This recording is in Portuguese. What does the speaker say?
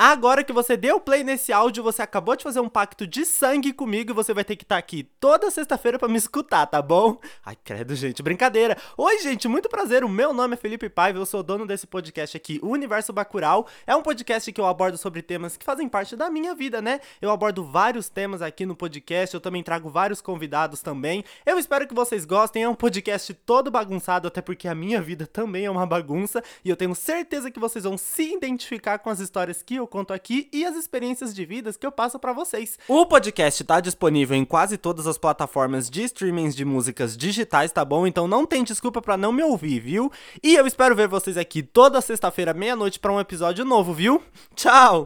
Agora que você deu play nesse áudio, você acabou de fazer um pacto de sangue comigo e você vai ter que estar tá aqui toda sexta-feira para me escutar, tá bom? Ai, credo, gente, brincadeira. Oi, gente, muito prazer. O meu nome é Felipe Paiva, eu sou dono desse podcast aqui, Universo Bacural. É um podcast que eu abordo sobre temas que fazem parte da minha vida, né? Eu abordo vários temas aqui no podcast, eu também trago vários convidados também. Eu espero que vocês gostem. É um podcast todo bagunçado, até porque a minha vida também é uma bagunça e eu tenho certeza que vocês vão se identificar com as histórias que conto aqui e as experiências de vidas que eu passo para vocês. O podcast tá disponível em quase todas as plataformas de streamings de músicas digitais, tá bom? Então não tem desculpa para não me ouvir, viu? E eu espero ver vocês aqui toda sexta-feira meia-noite para um episódio novo, viu? Tchau.